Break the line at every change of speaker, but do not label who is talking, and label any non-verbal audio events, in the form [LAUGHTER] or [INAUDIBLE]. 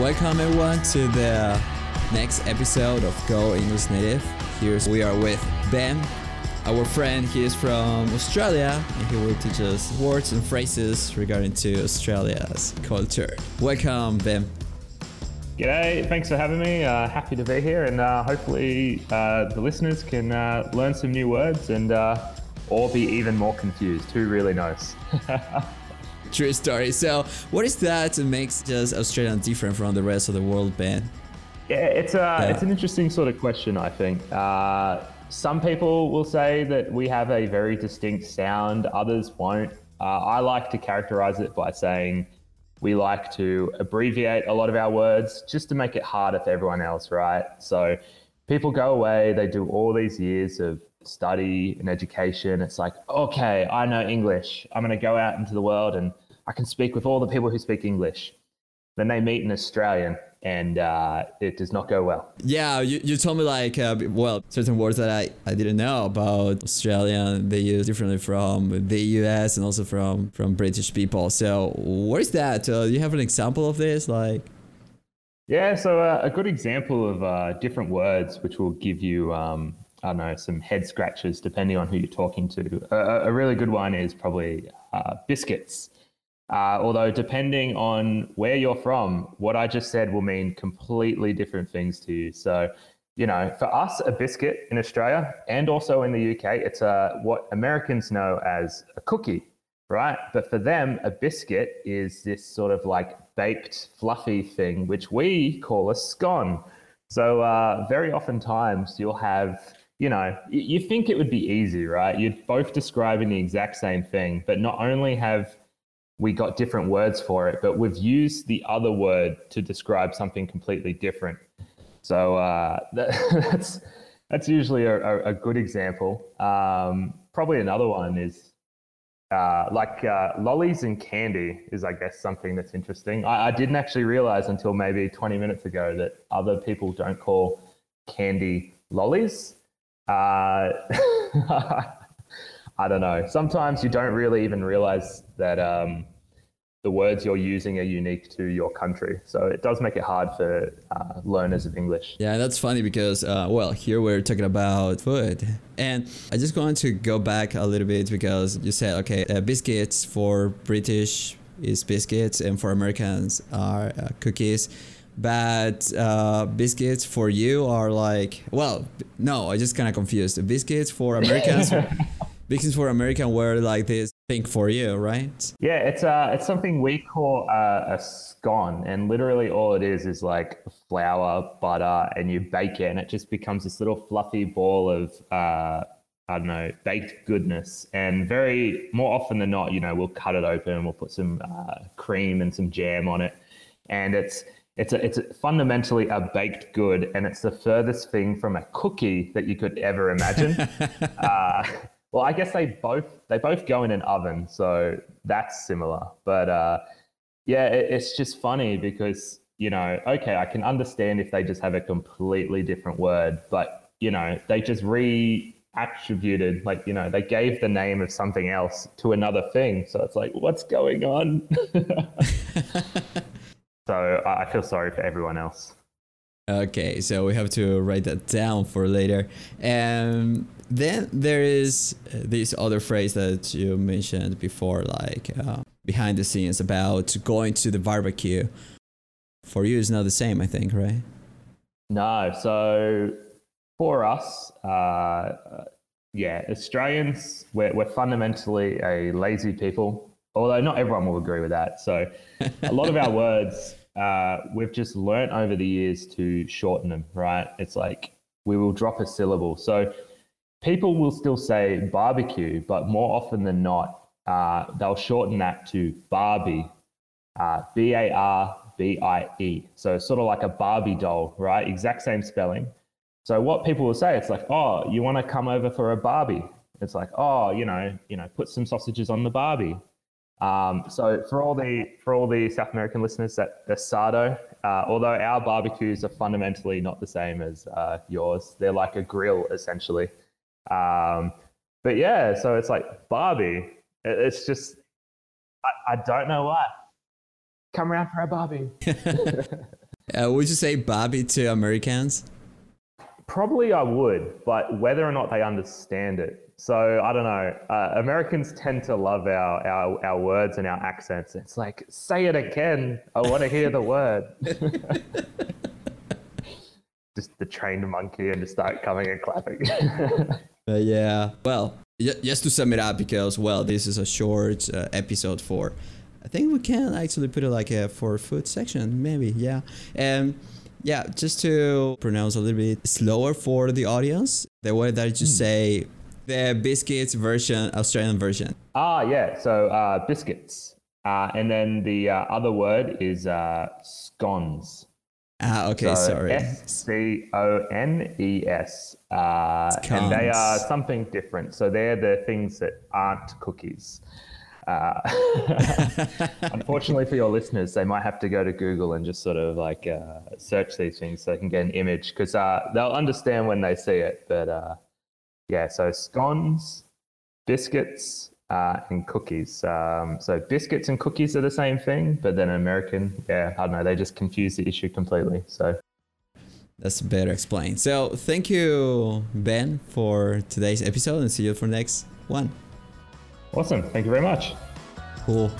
Welcome everyone to the next episode of Go English Native. Here we are with Ben, our friend. He is from Australia and he will teach us words and phrases regarding to Australia's culture. Welcome, Ben.
G'day, thanks for having me. Uh, happy to be here, and uh, hopefully uh, the listeners can uh, learn some new words and uh, or be even more confused. Who really knows? [LAUGHS]
True story. So, what is that that makes just Australia different from the rest of the world, Ben?
Yeah, it's a yeah. it's an interesting sort of question. I think uh, some people will say that we have a very distinct sound. Others won't. I like to characterize it by saying we like to abbreviate a lot of our words just to make it harder for everyone else, right? So people go away, they do all these years of study and education. It's like, okay, I know English. I'm going to go out into the world and I can speak with all the people who speak English. Then they meet an Australian and uh, it does not go well.
Yeah, you, you told me like, uh, well, certain words that I, I didn't know about Australian, they use differently from the US and also from, from British people. So what is that? Uh, do you have an example of this? Like,
yeah, so uh, a good example of uh, different words, which will give you, um, I don't know, some head scratches depending on who you're talking to. A, a really good one is probably uh, biscuits. Uh, although, depending on where you're from, what I just said will mean completely different things to you. So, you know, for us, a biscuit in Australia and also in the UK, it's a, what Americans know as a cookie, right? But for them, a biscuit is this sort of like baked, fluffy thing, which we call a scone. So, uh, very often times you'll have you know, you think it would be easy, right? You're both describing the exact same thing, but not only have we got different words for it, but we've used the other word to describe something completely different. So uh, [LAUGHS] that, that's that's usually a, a, good example. Um, probably another one is uh, like uh, lollies and candy is, I guess, something that's interesting. I, I, didn't actually realize until maybe 20 minutes ago that other people don't call candy lollies. Uh, [LAUGHS] I don't know. Sometimes you don't really even realize that um, the words you're using are unique to your country. So it does make it hard for uh, learners of English.
Yeah, that's funny because, uh, well, here we're talking about food. And I just want to go back a little bit because you said, okay, uh, biscuits for British is biscuits and for Americans are uh, cookies. But uh, biscuits for you are like, well, no, I just kind of confused. Biscuits for Americans [LAUGHS] Because for American were like this thing for you, right?
Yeah, it's uh, it's something we call uh, a scone, and literally all it is is like flour, butter, and you bake it, and it just becomes this little fluffy ball of uh, I don't know, baked goodness. And very more often than not, you know, we'll cut it open and we'll put some uh, cream and some jam on it, and it's it's a, it's a fundamentally a baked good, and it's the furthest thing from a cookie that you could ever imagine. [LAUGHS] uh, well, I guess they both they both go in an oven, so that's similar. But uh, yeah, it, it's just funny because you know, okay, I can understand if they just have a completely different word, but you know, they just re-attributed, like you know, they gave the name of something else to another thing. So it's like, what's going on? [LAUGHS] [LAUGHS] so I feel sorry for everyone else.
Okay, so we have to write that down for later. And then there is uh, this other phrase that you mentioned before, like uh, behind the scenes about going to the barbecue. For you, it's not the same, I think, right?
No. So for us, uh, yeah, Australians, we're, we're fundamentally a lazy people, although not everyone will agree with that. So [LAUGHS] a lot of our words uh, we've just learnt over the years to shorten them, right? It's like we will drop a syllable. So people will still say barbecue, but more often than not, uh, they'll shorten that to Barbie, uh, B A R B I E. So sort of like a Barbie doll, right? Exact same spelling. So what people will say, it's like, oh, you want to come over for a Barbie? It's like, oh, you know, you know, put some sausages on the Barbie. Um, so for all the for all the South American listeners, that asado, uh, although our barbecues are fundamentally not the same as uh, yours, they're like a grill essentially. Um, but yeah, so it's like Barbie. It's just I, I don't know why. Come around for a Barbie. [LAUGHS]
Uh, would you say Barbie to Americans?
Probably I would, but whether or not they understand it. So I don't know. Uh, Americans tend to love our, our, our words and our accents. It's like, say it again. I want to hear the word. [LAUGHS] just the trained monkey and just start coming and clapping. [LAUGHS]
uh, yeah. Well, just to sum it up, because, well, this is a short uh, episode for. I think we can actually put it like a for food section, maybe. Yeah. And yeah, just to pronounce a little bit slower for the audience, the way that you mm. say the biscuits version, Australian version.
Ah, yeah. So uh, biscuits. Uh, and then the uh, other word is uh, scones.
Ah, okay, so sorry.
S C O N E S. Uh, and they are something different. So they're the things that aren't cookies. Uh, [LAUGHS] unfortunately for your listeners, they might have to go to Google and just sort of like uh, search these things so they can get an image because uh, they'll understand when they see it. But uh, yeah, so scones, biscuits, uh, and cookies. Um, so biscuits and cookies are the same thing, but then American, yeah, I don't know, they just confuse the issue completely. So
that's better explained. So thank you, Ben, for today's episode, and see you for next one.
Awesome. Thank you very much.
Cool.